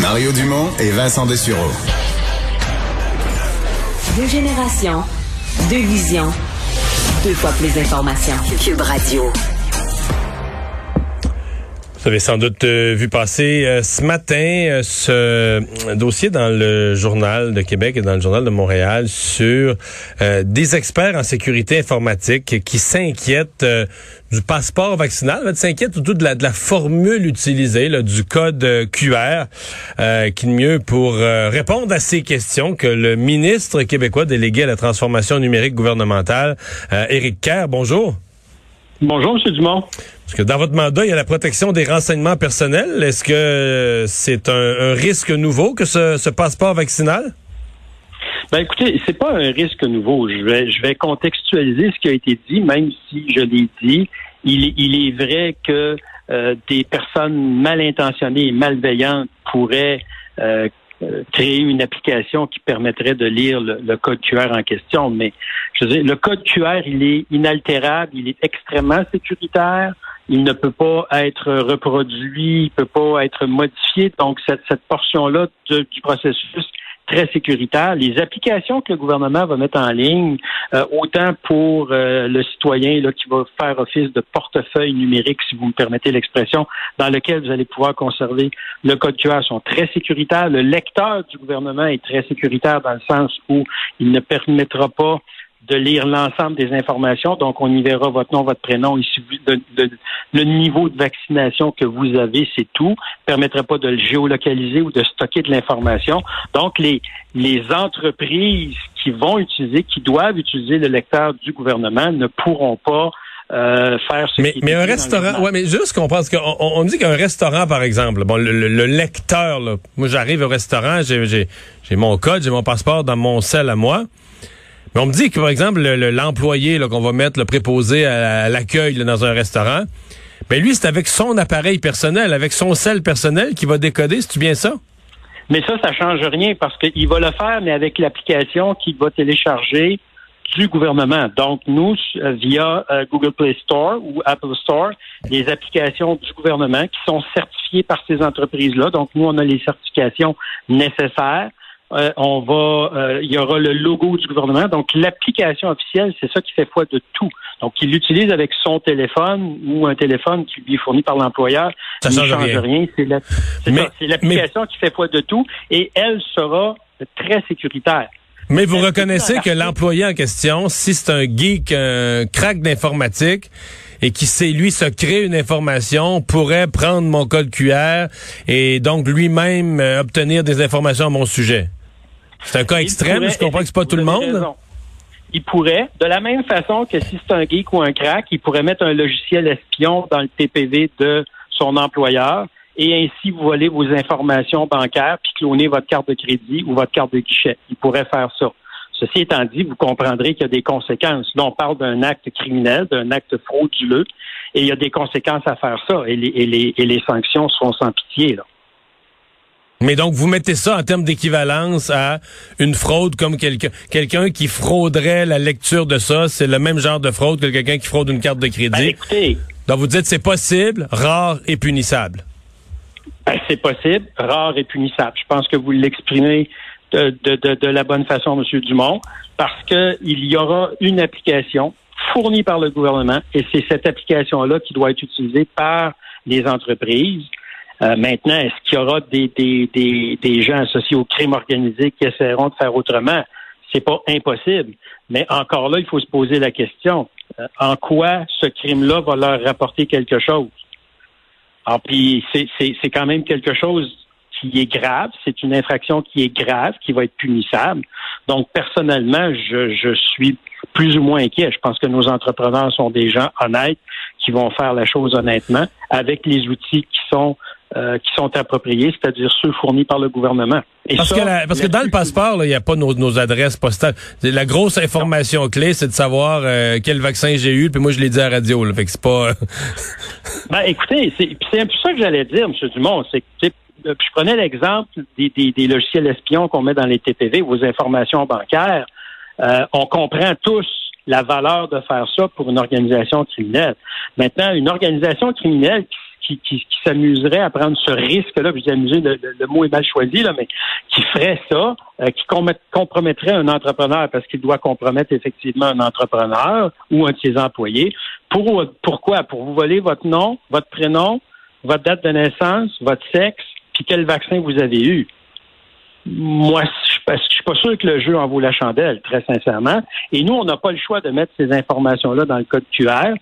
Mario Dumont et Vincent Dessureau. Deux générations, deux visions, deux fois plus d'informations. Cube Radio. Vous avez sans doute euh, vu passer euh, ce matin euh, ce dossier dans le journal de Québec et dans le journal de Montréal sur des experts en sécurité informatique qui s'inquiètent du passeport vaccinal, s'inquiètent surtout de la, de la formule utilisée, du code QR, qui est mieux pour répondre à ces questions que le ministre québécois délégué à la transformation numérique gouvernementale, Éric Kerr. Bonjour. Bonjour, M. Dumont. Parce que dans votre mandat, il y a la protection des renseignements personnels. Est-ce que c'est un, risque nouveau que ce, passeport vaccinal? Ben écoutez, c'est pas un risque nouveau. Je vais, je vais contextualiser ce qui a été dit, même si je l'ai dit. Il, il, est vrai que euh, des personnes mal intentionnées et malveillantes pourraient euh, euh, créer une application qui permettrait de lire le, code QR en question. Mais je veux dire, le code QR, il est inaltérable, il est extrêmement sécuritaire, il ne peut pas être reproduit, il peut pas être modifié. Donc, cette, cette portion-là du processus très sécuritaire. Les applications que le gouvernement va mettre en ligne, euh, autant pour euh, le citoyen là, qui va faire office de portefeuille numérique, si vous me permettez l'expression, dans lequel vous allez pouvoir conserver le code QR, sont très sécuritaires. Le lecteur du gouvernement est très sécuritaire dans le sens où il ne permettra pas de lire l'ensemble des informations. Donc, on y verra votre nom, votre prénom, ici, le niveau de vaccination que vous avez, c'est tout. Permettrait pas de le géolocaliser ou de stocker de l'information. Donc, les, les entreprises qui vont utiliser, qui doivent utiliser le lecteur du gouvernement ne pourront pas euh, faire ce mais, mais un restaurant, ouais, mais juste qu'on pense qu'on on dit qu'un restaurant, par exemple, bon, le, lecteur, là, moi j'arrive au restaurant, j'ai mon code, j'ai mon passeport dans mon sel à moi. Mais on me dit que, par exemple, l'employé qu'on va mettre le préposé à, l'accueil dans un restaurant, ben lui, c'est avec son appareil personnel, avec son sel personnel qui va décoder, c'est bien ça? Mais ça, ça change rien parce qu'il va le faire, mais avec l'application qu'il va télécharger du gouvernement. Donc, nous, euh, via euh, Google Play Store ou Apple Store, les applications du gouvernement qui sont certifiées par ces entreprises-là. Donc, nous, on a les certifications nécessaires. Euh, on va, euh, il y aura le logo du gouvernement. Donc, l'application officielle, c'est ça qui fait foi de tout. Donc, il l'utilise avec son téléphone ou un téléphone qui lui est fourni par l'employeur. Ça ne change rien. C'est l'application qui fait foi de tout et elle sera très sécuritaire. Mais vous reconnaissez que l'employé en question, si c'est un geek, un crack d'informatique, et qui sait, lui, se créer une information, pourrait prendre mon code QR et donc lui-même euh, obtenir des informations à mon sujet. C'est un cas extrême, je comprends que c'est pas tout le monde. Il pourrait, de la même façon que si c'est un geek ou un crack, il pourrait mettre un logiciel espion dans le TPV de son employeur et ainsi voler vos informations bancaires puis cloner votre carte de crédit ou votre carte de guichet. Il pourrait faire ça. Ceci étant dit, vous comprendrez qu'il y a des conséquences. Là, on parle d'un acte criminel, d'un acte frauduleux, et il y a des conséquences à faire ça, et les, et les, et les sanctions seront sans pitié. Là. Mais donc, vous mettez ça en termes d'équivalence à une fraude comme quelqu'un quelqu'un qui frauderait la lecture de ça, c'est le même genre de fraude que quelqu'un qui fraude une carte de crédit. Ben, écoutez, donc, vous dites c'est possible, rare et punissable. Ben, c'est possible, rare et punissable. Je pense que vous l'exprimez de, de, de, la bonne façon, M. Dumont, parce qu'il y aura une application fournie par le gouvernement et c'est cette application-là qui doit être utilisée par les entreprises. Euh, maintenant, est-ce qu'il y aura des, gens associés au crime organisé qui essaieront de faire autrement? C'est pas impossible. Mais encore là, il faut se poser la question. Euh, en quoi ce crime-là va leur rapporter quelque chose? Alors, puis c'est quand même quelque chose qui est grave, c'est une infraction qui est grave, qui va être punissable. Donc, personnellement, je, je suis plus ou moins inquiet. Je pense que nos entrepreneurs sont des gens honnêtes qui vont faire la chose honnêtement avec les outils qui sont euh, qui sont appropriés, c'est-à-dire ceux fournis par le gouvernement. parce, que parce que dans le passeport, il n'y a pas nos, nos, adresses postales. La grosse information clé, c'est de savoir euh, quel vaccin j'ai eu, puis moi je l'ai dit à la radio. Là, fait que c'est pas. ben écoutez, c'est un peu ça que j'allais dire, M. Dumont. C'est je prenais l'exemple des, des, des, logiciels espions qu'on met dans les TPV, vos informations bancaires. Euh, on comprend tous la valeur de faire ça pour une organisation criminelle. Maintenant, une organisation criminelle qui qui, s'amuserait à prendre ce risque-là, vous amusez, le, le, mot est mal choisi, là, mais qui ferait ça, euh, qui compromettrait un entrepreneur parce qu'il doit compromettre effectivement un entrepreneur ou un de ses employés. Pour, pourquoi? Pour vous voler votre nom, votre prénom, votre date de naissance, votre sexe, puis quel vaccin vous avez eu? Moi, je ne suis pas sûr que le jeu en vaut la chandelle, très sincèrement. Et nous, on n'a pas le choix de mettre ces informations-là dans le code QR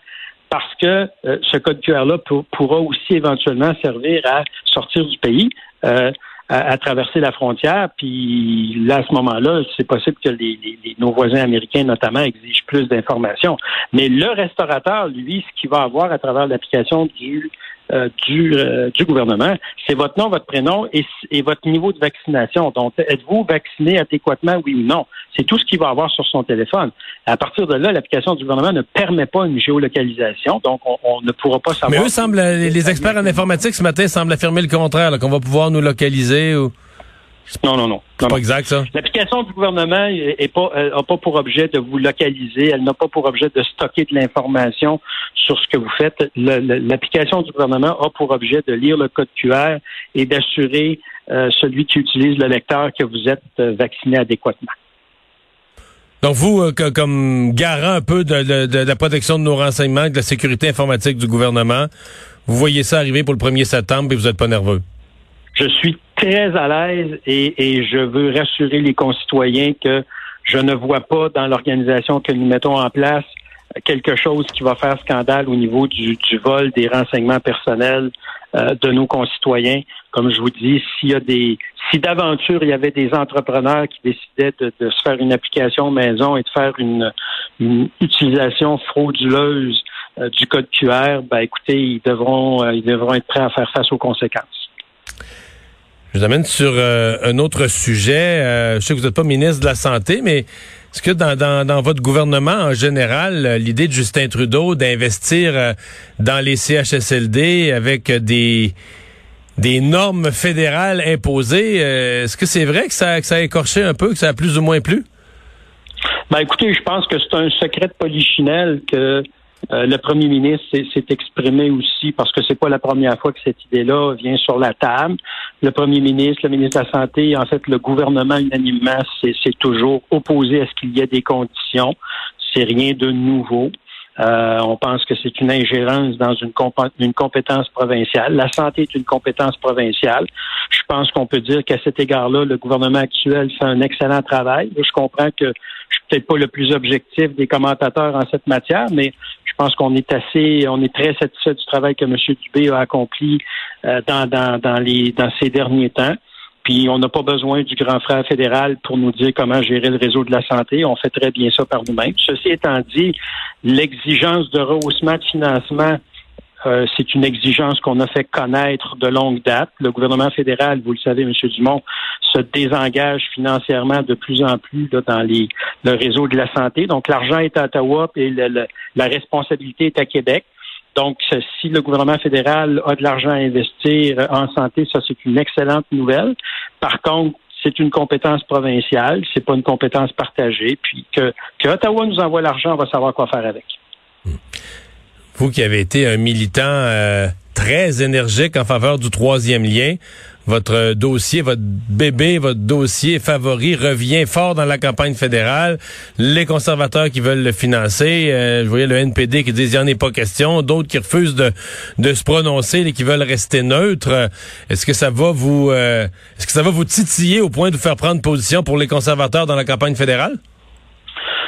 parce que euh, ce code QR-là pourra aussi éventuellement servir à sortir du pays. Euh, à, traverser la frontière. Puis là, à ce moment-là, c'est possible que les, nos voisins américains, notamment, exigent plus d'informations. Mais le restaurateur, lui, ce qu'il va avoir à travers l'application du euh, du, euh, du gouvernement, c'est votre nom, votre prénom et, et votre niveau de vaccination. Donc, êtes-vous vacciné adéquatement, oui ou non? C'est tout ce qu'il va avoir sur son téléphone. À partir de là, l'application du gouvernement ne permet pas une géolocalisation, donc on, ne pourra pas savoir. Mais eux semblent, les, experts en informatique ce matin semblent affirmer le contraire, qu'on va pouvoir nous localiser ou. Non, non, non. C'est pas exact, ça? L'application du gouvernement n'a pas, pas pour objet de vous localiser. Elle n'a pas pour objet de stocker de l'information sur ce que vous faites. L'application du gouvernement a pour objet de lire le code QR et d'assurer euh, celui qui utilise le lecteur que vous êtes euh, vacciné adéquatement. Donc vous, euh, comme garant un peu de, la protection de nos renseignements, de la sécurité informatique du gouvernement, vous voyez ça arriver pour le 1er septembre et vous n'êtes pas nerveux? Je suis très à l'aise et, je veux rassurer les concitoyens que je ne vois pas dans l'organisation que nous mettons en place quelque chose qui va faire scandale au niveau du, vol des renseignements personnels euh, de nos concitoyens. Comme je vous dis, s'il y a des si d'aventure il y avait des entrepreneurs qui décidaient de, se faire une application maison et de faire une, utilisation frauduleuse euh, du code QR, ben écoutez, ils devront euh, ils devront être prêts à faire face aux conséquences. Je vous amène sur euh, un autre sujet. Euh, je sais que vous n'êtes pas ministre de la Santé, mais est-ce que dans, dans, dans, votre gouvernement en général, euh, l'idée de Justin Trudeau d'investir dans les CHSLD avec des des normes fédérales imposées, est-ce que c'est vrai que ça, que ça a écorché un peu, que ça a plus ou moins plu? Ben écoutez, je pense que c'est un secret de que euh, le premier ministre s'est exprimé aussi parce que c'est pas la première fois que cette idée-là vient sur la table. Le premier ministre, le ministre de la Santé, en fait, le gouvernement unanimement s'est toujours opposé à ce qu'il y ait des conditions. C'est rien de nouveau. Euh, on pense que c'est une ingérence dans une, compétence provinciale. La santé est une compétence provinciale. Je pense qu'on peut dire qu'à cet égard-là, le gouvernement actuel fait un excellent travail. Je comprends que je suis peut-être pas le plus objectif des commentateurs en cette matière, mais je pense qu'on est assez, on est très satisfait du travail que M. Dubé a accompli euh, dans, dans, dans, les, dans ces derniers temps. Puis on n'a pas besoin du grand frère fédéral pour nous dire comment gérer le réseau de la santé. On fait très bien ça par nous-mêmes. Ceci étant dit, l'exigence de rehaussement de financement euh, c'est une exigence qu'on a fait connaître de longue date. Le gouvernement fédéral, vous le savez, M. Dumont, se désengage financièrement de plus en plus dans les, le réseau de la santé. Donc, l'argent est à Ottawa et la responsabilité est à Québec. Donc, si le gouvernement fédéral a de l'argent à investir en santé, ça c'est une excellente nouvelle. Par contre, c'est une compétence provinciale, c'est pas une compétence partagée. Puis que, que Ottawa nous envoie l'argent, on va savoir quoi faire avec. Vous qui avez été un militant euh, très énergique en faveur du troisième lien, votre dossier, votre bébé, votre dossier favori revient fort dans la campagne fédérale. Les conservateurs qui veulent le financer, euh, je voyais le NPD qui dit il n'y en est pas question, d'autres qui refusent de, de se prononcer et qui veulent rester neutres. Est-ce que ça va vous euh, est-ce que ça va vous titiller au point de vous faire prendre position pour les conservateurs dans la campagne fédérale?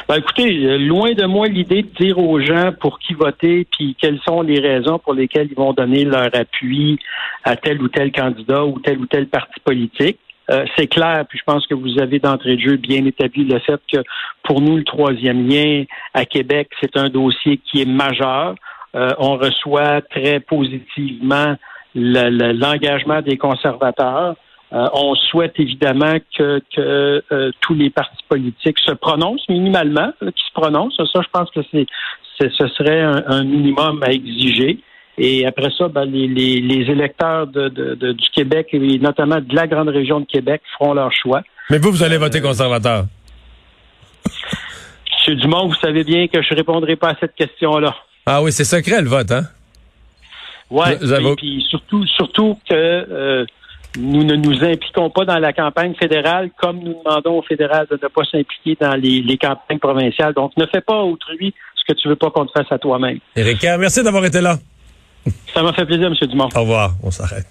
Ben, écoutez, euh, loin de moi l'idée de dire aux gens pour qui voter, puis quelles sont les raisons pour lesquelles ils vont donner leur appui à tel ou tel candidat ou tel ou tel parti politique. Euh, c'est clair, puis je pense que vous avez d'entrée de jeu bien établi le fait que pour nous, le troisième lien à Québec, c'est un dossier qui est majeur. Euh, on reçoit très positivement l'engagement des conservateurs. Euh, on souhaite évidemment que, euh, tous les partis politiques se prononcent minimalement, qui se prononcent. Ça, je pense que c'est, ce serait un, minimum à exiger. Et après ça, ben, les, électeurs du Québec et notamment de la grande région de Québec feront leur choix. Mais vous, vous allez voter conservateur. Monsieur Dumont, vous savez bien que je ne répondrai pas à cette question-là. Ah oui, c'est secret le vote, hein? Avez- Et puis surtout, surtout que euh, nous ne nous impliquons pas dans la campagne fédérale comme nous demandons au fédéral de ne pas s'impliquer dans les, les campagnes provinciales. Donc, ne fais pas autrui ce que tu veux pas qu'on te fasse à toi-même. Éric merci d'avoir été là. Ça m'a fait plaisir, M. Dumont. Au revoir. On s'arrête.